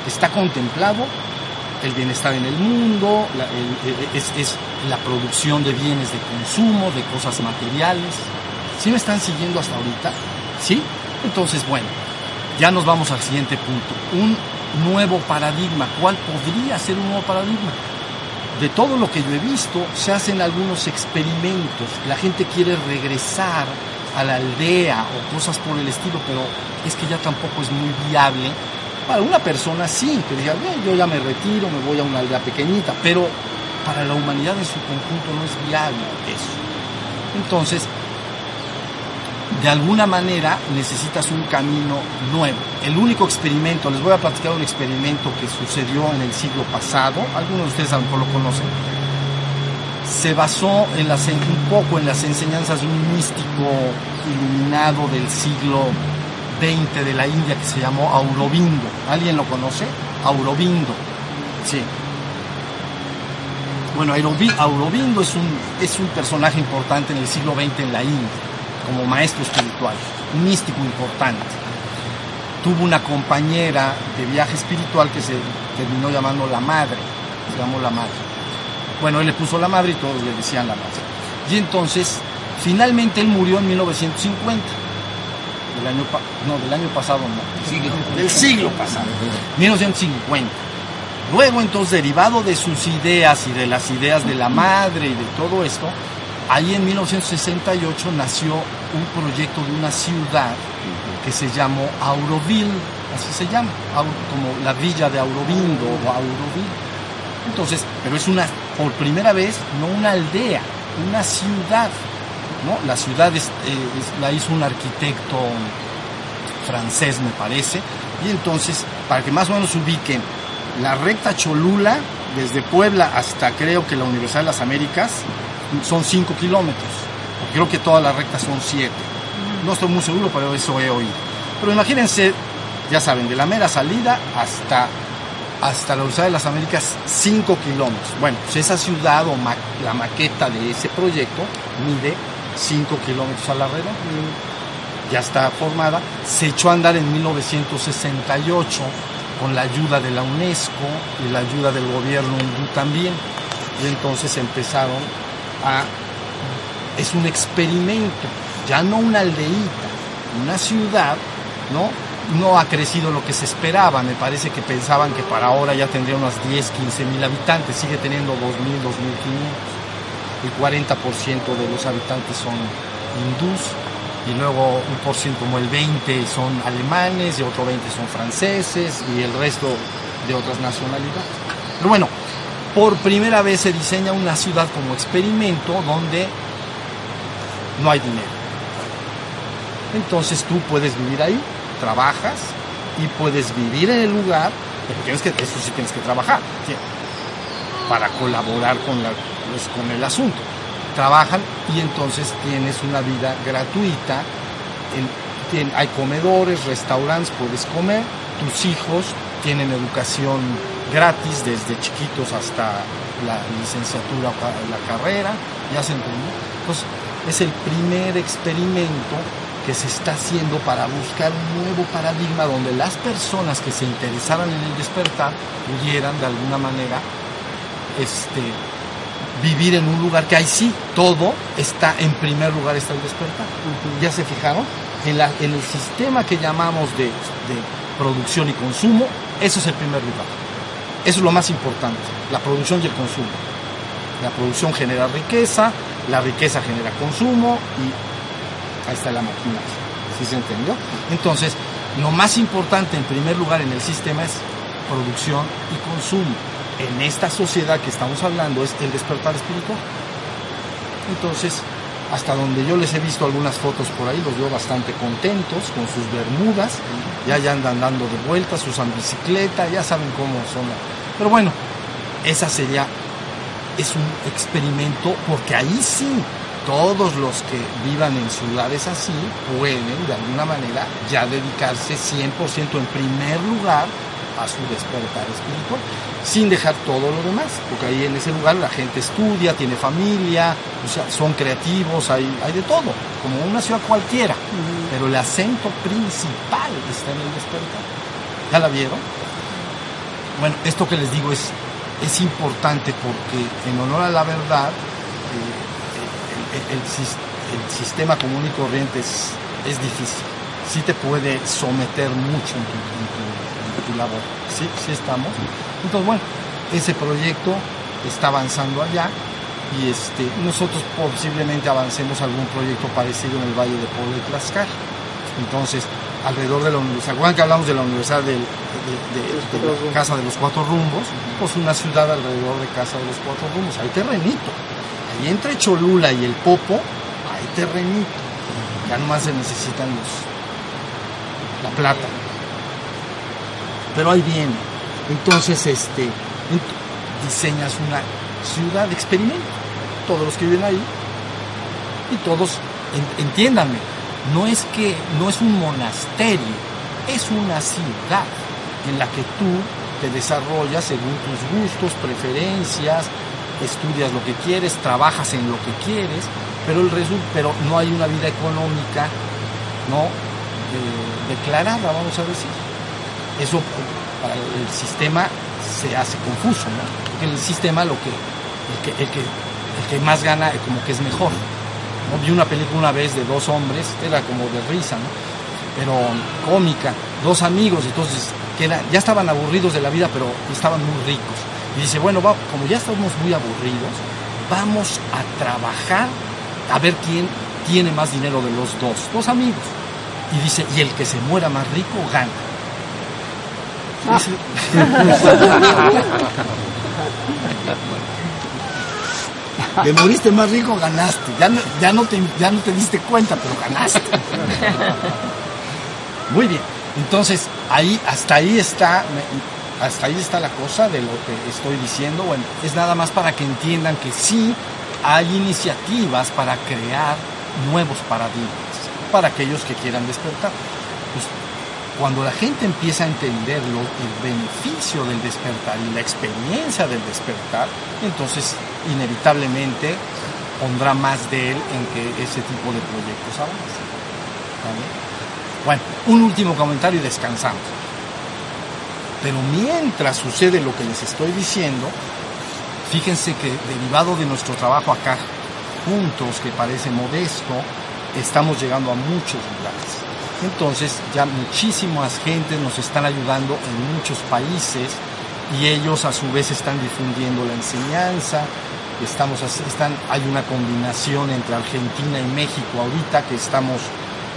Está contemplado el bienestar en el mundo, es, la producción de bienes de consumo, de cosas materiales. ¿Sí me están siguiendo hasta ahorita? ¿Sí? Entonces, bueno, ya nos vamos al siguiente punto. Un nuevo paradigma. ¿Cuál podría ser un nuevo paradigma? De todo lo que yo he visto, se hacen algunos experimentos. La gente quiere regresar a la aldea o cosas por el estilo, pero es que ya tampoco es muy viable. Para una persona sí, que diga, yo ya me retiro, me voy a una aldea pequeñita, pero para la humanidad en su conjunto no es viable eso. Entonces, de alguna manera necesitas un camino nuevo. El único experimento, les voy a platicar un experimento que sucedió en el siglo pasado, algunos de ustedes a lo mejor lo conocen, se basó en las, un poco en las enseñanzas de un místico iluminado del siglo XX de la India que se llamó Aurobindo. ¿Alguien lo conoce? Aurobindo. Sí. Bueno, Aurobindo es un, es un personaje importante en el siglo XX en la India como maestro espiritual, un místico importante. Tuvo una compañera de viaje espiritual que se terminó llamando la madre, se llamó la madre. Bueno, él le puso la madre y todos le decían la madre. Y entonces, finalmente él murió en 1950. Del año, no, del año pasado no. Siglo. Del siglo pasado. 1950. Luego entonces, derivado de sus ideas y de las ideas de la madre y de todo esto, Ahí en 1968 nació un proyecto de una ciudad que se llamó Auroville, así se llama, como la villa de Aurobindo o Auroville. Entonces, pero es una, por primera vez, no una aldea, una ciudad. ¿no? La ciudad es, eh, la hizo un arquitecto francés, me parece, y entonces, para que más o menos ubiquen, la recta Cholula, desde Puebla hasta creo que la Universidad de las Américas, son 5 kilómetros. Creo que todas las rectas son 7. No estoy muy seguro, pero eso he oído. Pero imagínense, ya saben, de la mera salida hasta, hasta la Universidad de las Américas, 5 kilómetros. Bueno, pues esa ciudad o la maqueta de ese proyecto mide 5 kilómetros a la redonda. Ya está formada. Se echó a andar en 1968 con la ayuda de la UNESCO y la ayuda del gobierno hindú también. Y entonces empezaron a... Es un experimento, ya no una aldeíta, una ciudad, ¿no? No ha crecido lo que se esperaba, me parece que pensaban que para ahora ya tendría unas 10, 15 mil habitantes, sigue teniendo 2.000, 2.500. El 40% de los habitantes son hindús, y luego un por ciento como el 20 son alemanes y otro 20 son franceses y el resto de otras nacionalidades. Pero bueno, por primera vez se diseña una ciudad como experimento donde no hay dinero. Entonces tú puedes vivir ahí, trabajas y puedes vivir en el lugar, pero tienes que, eso sí tienes que trabajar para colaborar con, la, pues, con el asunto trabajan y entonces tienes una vida gratuita. hay comedores, restaurantes, puedes comer. Tus hijos tienen educación gratis desde chiquitos hasta la licenciatura la carrera. Ya se entendió. Entonces, es el primer experimento que se está haciendo para buscar un nuevo paradigma donde las personas que se interesaran en el despertar pudieran de alguna manera este, vivir en un lugar que hay sí, todo está en primer lugar, está el despertar. ¿Ya se fijaron? En, la, en el sistema que llamamos de, de, producción y consumo, eso es el primer lugar. Eso es lo más importante, la producción y el consumo. La producción genera riqueza, la riqueza genera consumo y ahí está la máquina. ¿Sí se entendió? Entonces, lo más importante en primer lugar en el sistema es producción y consumo en esta sociedad que estamos hablando es el despertar espiritual. Entonces, hasta donde yo les he visto algunas fotos por ahí, los veo bastante contentos con sus bermudas, ya, ya andan dando de vueltas, usan bicicleta, ya saben cómo son. Pero bueno, esa sería, es un experimento porque ahí sí, todos los que vivan en ciudades así pueden de alguna manera ya dedicarse 100% en primer lugar a su despertar espiritual, sin dejar todo lo demás, porque ahí en ese lugar la gente estudia, tiene familia, o sea, son creativos, hay, hay de todo, como una ciudad cualquiera, pero el acento principal está en el despertar. ¿Ya la vieron? Bueno, esto que les digo es, es importante porque en honor a la verdad, eh, el, el, sistema común y corriente es, es difícil, sí te puede someter mucho en tu tu labor. Sí, sí estamos. Entonces, bueno, ese proyecto está avanzando allá y este, nosotros posiblemente avancemos algún proyecto parecido en el Valle de Puebla y Tlaxcala. Entonces, alrededor de la universidad, ¿se que hablamos de la Universidad de, la Casa de los Cuatro Rumbos? Pues una ciudad alrededor de Casa de los Cuatro Rumbos, hay terrenito. Ahí entre Cholula y el Popo hay terrenito. Ya nomás se necesitan los, la plata pero ahí viene. Entonces, este, diseñas una ciudad de experimento. Todos los que viven ahí y todos, entiéndanme, no es que no es un monasterio, es una ciudad en la que tú te desarrollas según tus gustos, preferencias, estudias lo que quieres, trabajas en lo que quieres, pero el pero no hay una vida económica no eh, declarada, vamos a decir eso para el sistema se hace confuso, ¿no? Porque el sistema lo que el que, el que, más gana como que es mejor. Vi una película una vez de dos hombres, era como de risa, ¿no? Pero cómica, dos amigos, entonces, que ya estaban aburridos de la vida, pero estaban muy ricos. Y dice, bueno, como ya estamos muy aburridos, vamos a trabajar a ver quién tiene más dinero de los dos, dos amigos. Y dice, y el que se muera más rico gana. Que moriste más rico, ganaste. Ya no, ya, no te, ya no te diste cuenta, pero ganaste. Muy bien. Entonces, ahí, hasta ahí está, hasta ahí está la cosa de lo que estoy diciendo. Bueno, es nada más para que entiendan que sí hay iniciativas para crear nuevos paradigmas para aquellos que quieran despertar. Pues, cuando la gente empieza a entender el beneficio del despertar y la experiencia del despertar, entonces inevitablemente pondrá más de él en que ese tipo de proyectos avancen. Bueno, un último comentario y descansamos. Pero mientras sucede lo que les estoy diciendo, fíjense que derivado de nuestro trabajo acá, juntos, que parece modesto, estamos llegando a muchos lugares. Entonces ya muchísimas gentes nos están ayudando en muchos países y ellos a su vez están difundiendo la enseñanza. Estamos, están, hay una combinación entre Argentina y México ahorita que estamos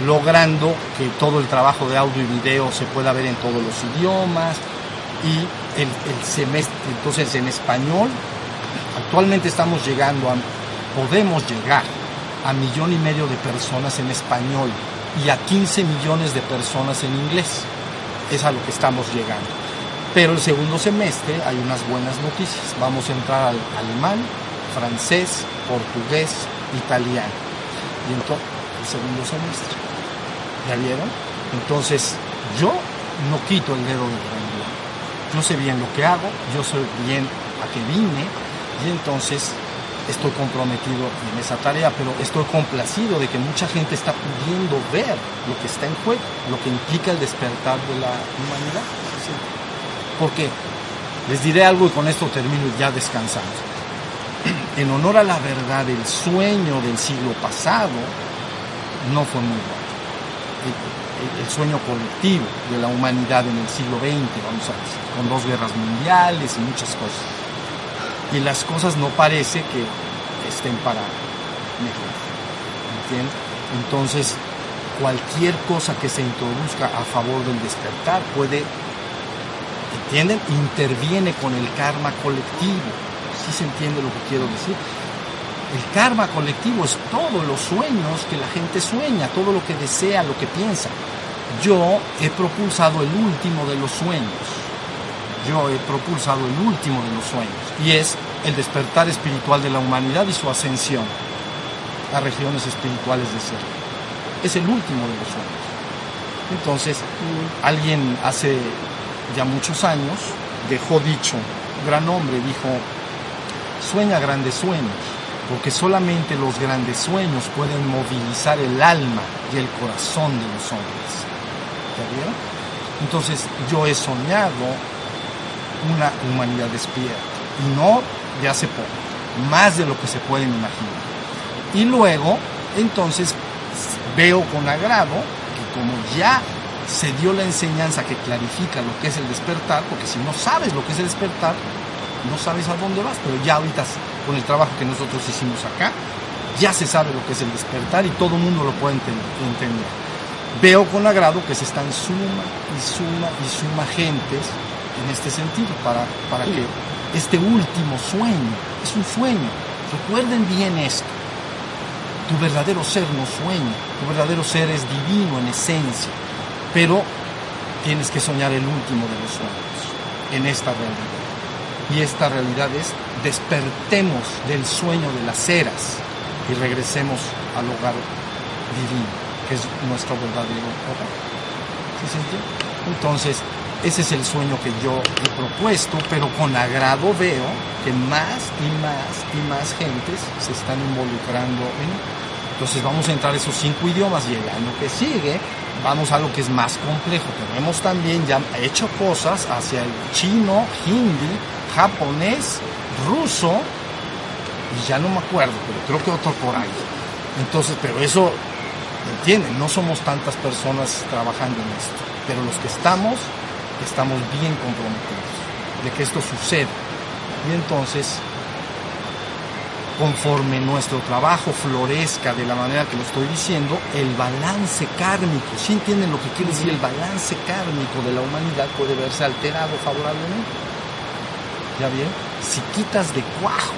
logrando que todo el trabajo de audio y video se pueda ver en todos los idiomas y el, semestre, entonces en español, actualmente estamos llegando a, podemos llegar a millón y medio de personas en español y a 15 millones de personas en inglés. Es a lo que estamos llegando. Pero el segundo semestre hay unas buenas noticias. Vamos a entrar al alemán, francés, portugués, italiano. Y entonces, el segundo semestre. ¿Ya vieron? Entonces, yo no quito el dedo del renglón. Yo sé bien lo que hago, yo sé bien a qué vine, y entonces estoy comprometido en esa tarea, pero estoy complacido de que mucha gente está pudiendo ver lo que está en juego, lo que implica el despertar de la humanidad. Porque les diré algo y con esto termino y ya descansamos. En honor a la verdad, el sueño del siglo pasado no fue muy bueno. El, sueño colectivo de la humanidad en el siglo XX, vamos a decir, con dos guerras mundiales y muchas cosas y las cosas no parece que estén para mejor. ¿Entiendes? Entonces, cualquier cosa que se introduzca a favor del despertar puede, ¿entienden? Interviene con el karma colectivo. ¿Sí se entiende lo que quiero decir? El karma colectivo es todos los sueños que la gente sueña, todo lo que desea, lo que piensa. Yo he propulsado el último de los sueños yo he propulsado el último de los sueños, y es el despertar espiritual de la humanidad y su ascensión a regiones espirituales de ser. Es el último de los sueños. Entonces, alguien hace ya muchos años dejó dicho, gran hombre, dijo, sueña grandes sueños, porque solamente los grandes sueños pueden movilizar el alma y el corazón de los hombres. ¿Ya Entonces yo he soñado una humanidad despierta. Y no de hace poco, más de lo que se pueden imaginar. Y luego, entonces, veo con agrado que como ya se dio la enseñanza que clarifica lo que es el despertar, porque si no sabes lo que es el despertar, no sabes a dónde vas, pero ya ahorita con el trabajo que nosotros hicimos acá, ya se sabe lo que es el despertar y todo el mundo lo puede entender. Veo con agrado que se están suma y suma y suma gentes en este sentido, para, para que este último sueño, es un sueño, recuerden bien esto, tu verdadero ser no sueña, tu verdadero ser es divino en esencia, pero tienes que soñar el último de los sueños en esta realidad. Y esta realidad es despertemos del sueño de las eras y regresemos al hogar divino, que es nuestro verdadero hogar. ¿Sí Entonces, ese es el sueño que yo he propuesto, pero con agrado veo que más y más y más gentes se están involucrando en entonces vamos a entrar esos cinco idiomas y el año que sigue vamos a lo que es más complejo. Tenemos también ya hecho cosas hacia el chino, hindi, japonés, ruso y ya no me acuerdo, pero creo que otro por ahí. Entonces, pero eso, ¿entienden? No somos tantas personas trabajando en esto, pero los que estamos estamos bien comprometidos de que esto suceda. Y entonces, conforme nuestro trabajo florezca de la manera que lo estoy diciendo, el balance kármico, si entienden lo que quiere decir el balance kármico de la humanidad puede verse alterado favorablemente. ¿Ya bien? Si quitas de cuajo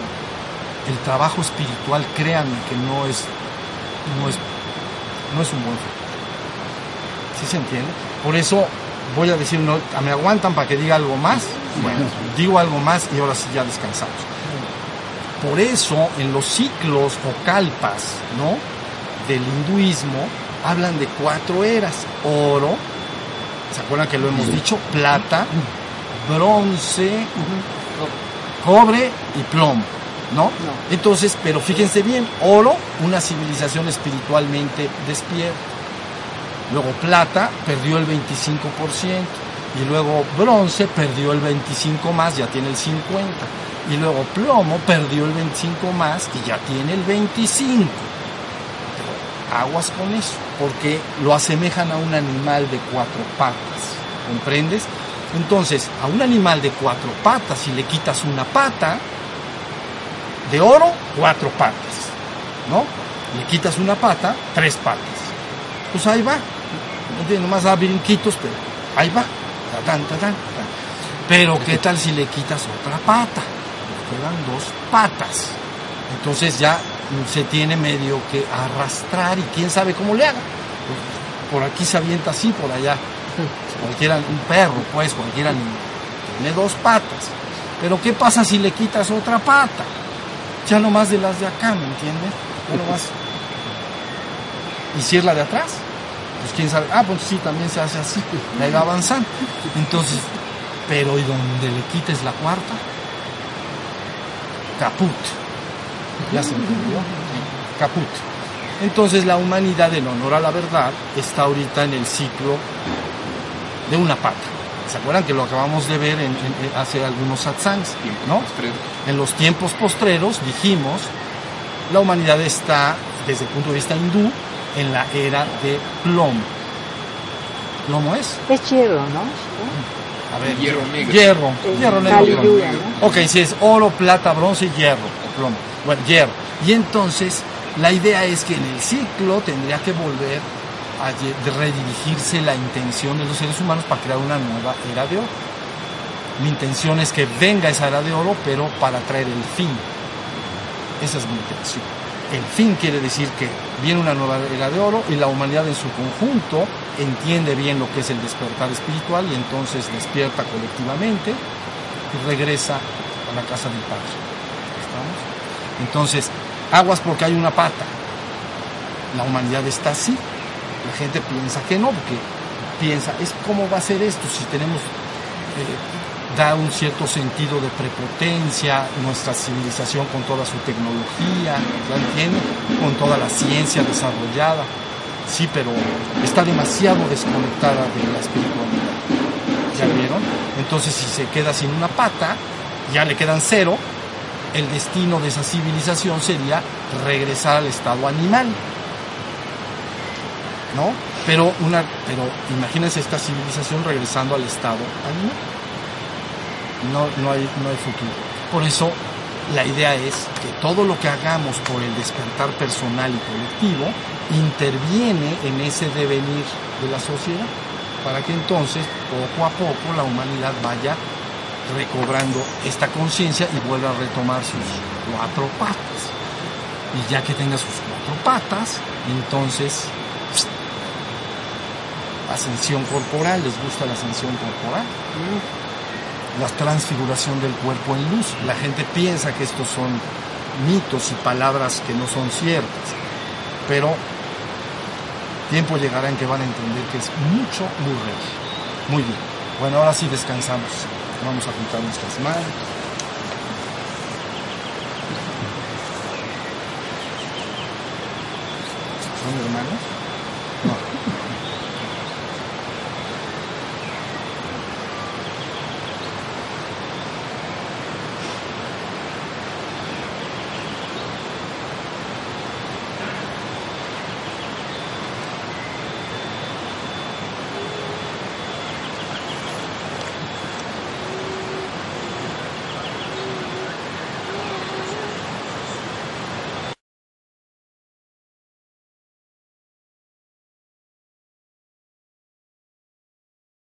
el trabajo espiritual, créanme que no es, no es, no es un buen fin. ¿Sí se entiende? Por eso voy a decir, no, ¿me aguantan para que diga algo más? Bueno, digo algo más y ahora sí ya descansamos. Por eso en los ciclos o kalpas, ¿no? Del hinduismo hablan de cuatro eras. Oro, ¿se acuerdan que lo hemos dicho? Plata, bronce, cobre y plomo. ¿no? Entonces, pero fíjense bien, oro, una civilización espiritualmente despierta. Luego plata perdió el 25%. Y luego bronce perdió el 25 más, ya tiene el 50. Y luego plomo perdió el 25 más y ya tiene el 25. aguas con eso, porque lo asemejan a un animal de cuatro patas. ¿Comprendes? Entonces, a un animal de cuatro patas, si le quitas una pata, de oro, cuatro patas, ¿no? Le quitas una pata, tres patas. Pues ahí va. Nomás da brinquitos, pero ahí va. Pero ¿qué tal si le quitas otra pata? quedan dos patas. Entonces ya se tiene medio que arrastrar y quién sabe cómo le haga. Por aquí se avienta así, por allá. Cualquiera, un perro, pues, cualquiera tiene dos patas. Pero ¿qué pasa si le quitas otra pata? Ya no más de las de acá, ¿me entiendes? Ya no más. ¿Y si es la de atrás? Pues quién sabe. Ah, pues sí, también se hace así. Ahí va avanzando. Entonces, pero ¿y donde le quites la cuarta? Caput. ¿Ya se entendió? Caput. Entonces la humanidad en honor a la verdad está ahorita en el ciclo de una pata. ¿Se acuerdan que lo acabamos de ver en, hace algunos satsangs? ¿no? En los tiempos postreros dijimos, la humanidad está, desde el punto de vista hindú, en la era de plomo. ¿Plomo es? Es hierro, ¿no? A ver, hierro negro. Hierro, hierro negro. Ok, si es oro, plata, bronce, hierro, plomo. Bueno, hierro. Y entonces, la idea es que en el ciclo tendría que volver a redirigirse la intención de los seres humanos para crear una nueva era de oro. Mi intención es que venga esa era de oro, pero para traer el fin. Esa es mi intención. El fin quiere decir que viene una nueva era de oro y la humanidad en su conjunto entiende bien lo que es el despertar espiritual y entonces despierta colectivamente y regresa a la casa del Padre. ¿Estamos? Entonces, aguas porque hay una pata. La humanidad está así. La gente piensa que no, porque piensa, es cómo va a ser esto si tenemos, eh, da un cierto sentido de prepotencia, nuestra civilización con toda su tecnología, ¿ya entienden? Con toda la ciencia desarrollada. Sí, pero está demasiado desconectada de la espiritualidad. ¿Ya vieron? Entonces, si se queda sin una pata, ya le quedan cero, el destino de esa civilización sería regresar al estado animal. ¿No? Pero, una, pero imagínense esta civilización regresando al estado animal. No, no, hay, no hay futuro. Por eso la idea es que todo lo que hagamos por el despertar personal y colectivo interviene en ese devenir de la sociedad, para que entonces poco a poco la humanidad vaya recobrando esta conciencia y vuelva a retomar sus cuatro patas. Y ya que tenga sus cuatro patas, entonces ascensión corporal, ¿les gusta la ascensión corporal? La transfiguración del cuerpo en luz. La gente piensa que estos son mitos y palabras que no son ciertas, pero tiempo llegará en que van a entender que es mucho, muy real. Muy bien. Bueno, ahora sí descansamos. Vamos a juntar nuestras manos. ¿Son hermanos?